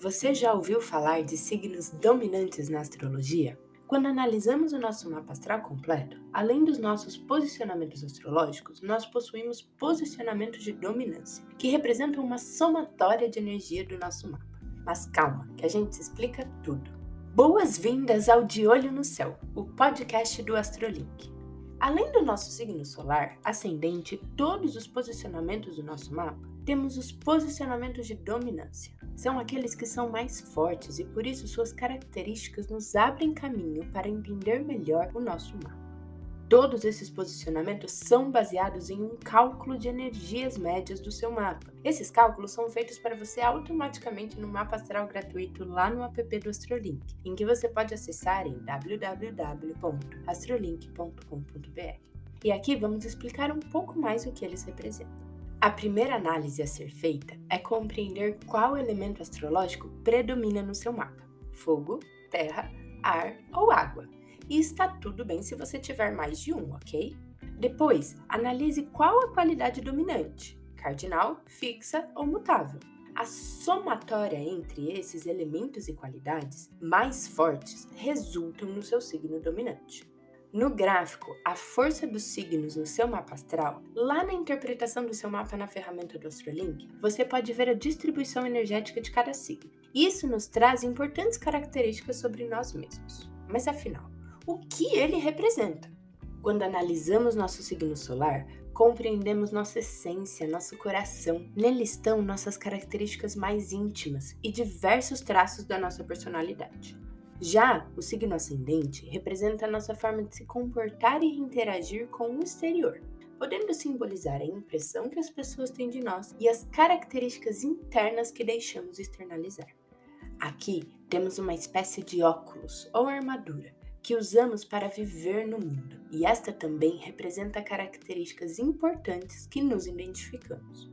Você já ouviu falar de signos dominantes na astrologia? Quando analisamos o nosso mapa astral completo, além dos nossos posicionamentos astrológicos, nós possuímos posicionamentos de dominância, que representam uma somatória de energia do nosso mapa. Mas calma, que a gente explica tudo. Boas-vindas ao De Olho no Céu, o podcast do Astrolink. Além do nosso signo solar, ascendente todos os posicionamentos do nosso mapa, temos os posicionamentos de dominância são aqueles que são mais fortes e por isso suas características nos abrem caminho para entender melhor o nosso mapa. Todos esses posicionamentos são baseados em um cálculo de energias médias do seu mapa. Esses cálculos são feitos para você automaticamente no mapa astral gratuito lá no app do Astrolink, em que você pode acessar em www.astrolink.com.br. E aqui vamos explicar um pouco mais o que eles representam. A primeira análise a ser feita é compreender qual elemento astrológico predomina no seu mapa: fogo, terra, ar ou água. E está tudo bem se você tiver mais de um, ok? Depois, analise qual a qualidade dominante: cardinal, fixa ou mutável. A somatória entre esses elementos e qualidades mais fortes resultam no seu signo dominante. No gráfico, a força dos signos no seu mapa astral, lá na interpretação do seu mapa na ferramenta do Astrolink, você pode ver a distribuição energética de cada signo. Isso nos traz importantes características sobre nós mesmos. Mas afinal, o que ele representa? Quando analisamos nosso signo solar, compreendemos nossa essência, nosso coração. Nele estão nossas características mais íntimas e diversos traços da nossa personalidade. Já o signo ascendente representa a nossa forma de se comportar e interagir com o exterior, podendo simbolizar a impressão que as pessoas têm de nós e as características internas que deixamos externalizar. Aqui temos uma espécie de óculos ou armadura que usamos para viver no mundo, e esta também representa características importantes que nos identificamos.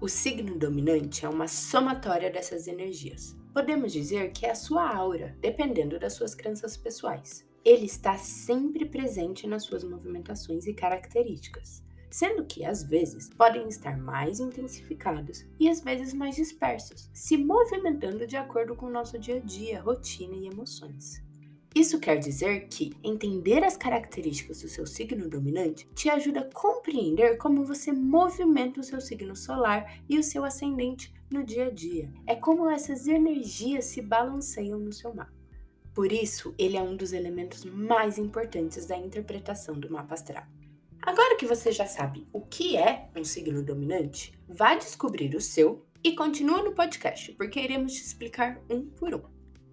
O signo dominante é uma somatória dessas energias. Podemos dizer que é a sua aura, dependendo das suas crenças pessoais. Ele está sempre presente nas suas movimentações e características, sendo que às vezes podem estar mais intensificados e às vezes mais dispersos, se movimentando de acordo com o nosso dia a dia, rotina e emoções. Isso quer dizer que entender as características do seu signo dominante te ajuda a compreender como você movimenta o seu signo solar e o seu ascendente no dia a dia. É como essas energias se balanceiam no seu mapa. Por isso, ele é um dos elementos mais importantes da interpretação do mapa astral. Agora que você já sabe o que é um signo dominante, vá descobrir o seu e continua no podcast, porque iremos te explicar um por um.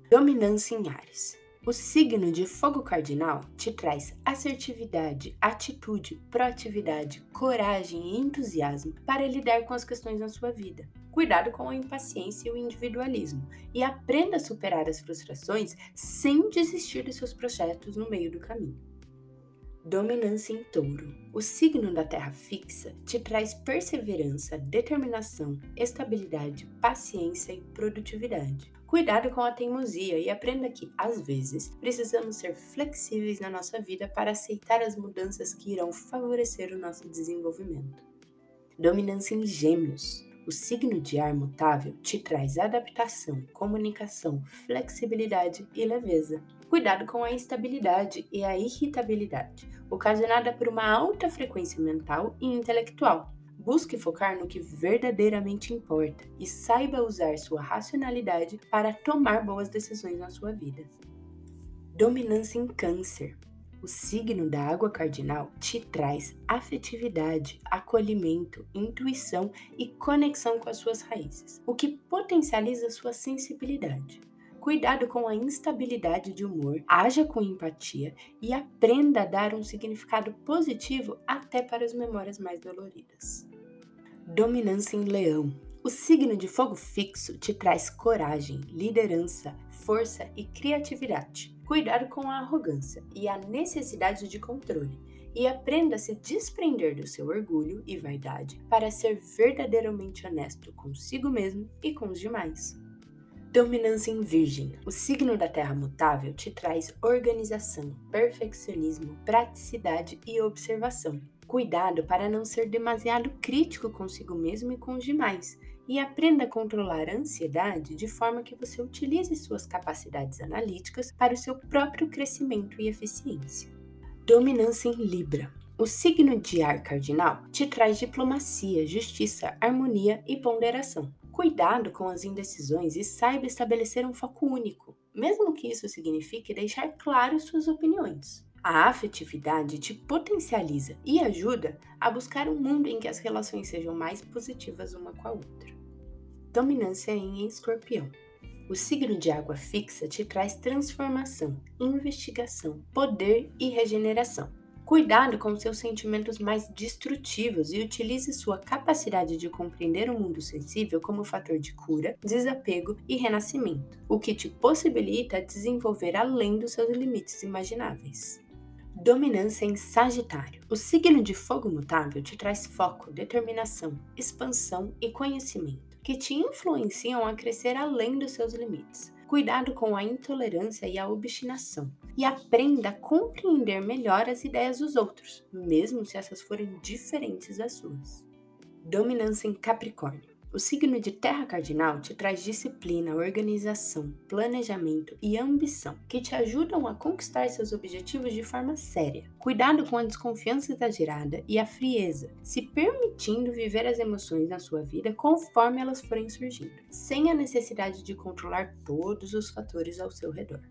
Dominância em Ares. O signo de fogo cardinal te traz assertividade, atitude, proatividade, coragem e entusiasmo para lidar com as questões na sua vida. Cuidado com a impaciência e o individualismo e aprenda a superar as frustrações sem desistir de seus projetos no meio do caminho. Dominância em touro. O signo da terra fixa te traz perseverança, determinação, estabilidade, paciência e produtividade. Cuidado com a teimosia e aprenda que, às vezes, precisamos ser flexíveis na nossa vida para aceitar as mudanças que irão favorecer o nosso desenvolvimento. Dominância em Gêmeos. O signo de ar mutável te traz adaptação, comunicação, flexibilidade e leveza. Cuidado com a instabilidade e a irritabilidade, ocasionada por uma alta frequência mental e intelectual, Busque focar no que verdadeiramente importa e saiba usar sua racionalidade para tomar boas decisões na sua vida. Dominância em Câncer. O signo da água cardinal te traz afetividade, acolhimento, intuição e conexão com as suas raízes, o que potencializa sua sensibilidade. Cuidado com a instabilidade de humor, haja com empatia e aprenda a dar um significado positivo até para as memórias mais doloridas. Dominância em Leão. O signo de fogo fixo te traz coragem, liderança, força e criatividade. Cuidado com a arrogância e a necessidade de controle, e aprenda a se desprender do seu orgulho e vaidade para ser verdadeiramente honesto consigo mesmo e com os demais. Dominância em Virgem. O signo da Terra mutável te traz organização, perfeccionismo, praticidade e observação. Cuidado para não ser demasiado crítico consigo mesmo e com os demais, e aprenda a controlar a ansiedade de forma que você utilize suas capacidades analíticas para o seu próprio crescimento e eficiência. Dominância em Libra. O signo de ar cardinal te traz diplomacia, justiça, harmonia e ponderação. Cuidado com as indecisões e saiba estabelecer um foco único, mesmo que isso signifique deixar claro suas opiniões. A afetividade te potencializa e ajuda a buscar um mundo em que as relações sejam mais positivas uma com a outra. Dominância em escorpião. O signo de água fixa te traz transformação, investigação, poder e regeneração. Cuidado com seus sentimentos mais destrutivos e utilize sua capacidade de compreender o mundo sensível como fator de cura, desapego e renascimento, o que te possibilita desenvolver além dos seus limites imagináveis. Dominância em Sagitário. O signo de fogo mutável te traz foco, determinação, expansão e conhecimento, que te influenciam a crescer além dos seus limites. Cuidado com a intolerância e a obstinação, e aprenda a compreender melhor as ideias dos outros, mesmo se essas forem diferentes das suas. Dominância em Capricórnio. O signo de terra cardinal te traz disciplina, organização, planejamento e ambição, que te ajudam a conquistar seus objetivos de forma séria. Cuidado com a desconfiança exagerada e a frieza, se permitindo viver as emoções na sua vida conforme elas forem surgindo, sem a necessidade de controlar todos os fatores ao seu redor.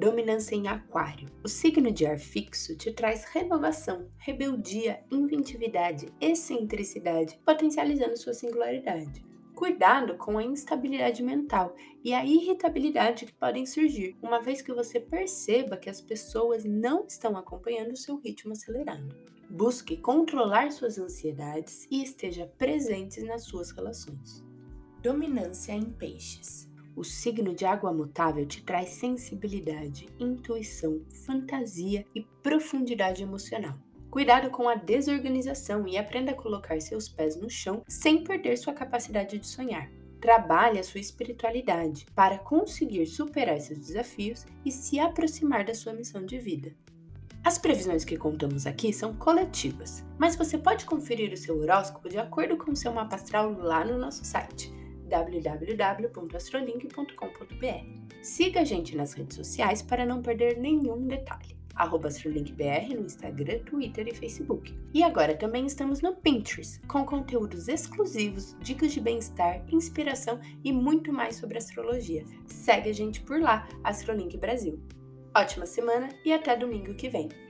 Dominância em Aquário. O signo de ar fixo te traz renovação, rebeldia, inventividade, excentricidade, potencializando sua singularidade. Cuidado com a instabilidade mental e a irritabilidade que podem surgir, uma vez que você perceba que as pessoas não estão acompanhando o seu ritmo acelerado. Busque controlar suas ansiedades e esteja presente nas suas relações. Dominância em Peixes. O signo de água mutável te traz sensibilidade, intuição, fantasia e profundidade emocional. Cuidado com a desorganização e aprenda a colocar seus pés no chão sem perder sua capacidade de sonhar. Trabalhe a sua espiritualidade para conseguir superar seus desafios e se aproximar da sua missão de vida. As previsões que contamos aqui são coletivas, mas você pode conferir o seu horóscopo de acordo com o seu mapa astral lá no nosso site www.astrolink.com.br. Siga a gente nas redes sociais para não perder nenhum detalhe. AstroLinkBR no Instagram, Twitter e Facebook. E agora também estamos no Pinterest, com conteúdos exclusivos, dicas de bem-estar, inspiração e muito mais sobre astrologia. Segue a gente por lá, Astrolink Brasil. Ótima semana e até domingo que vem!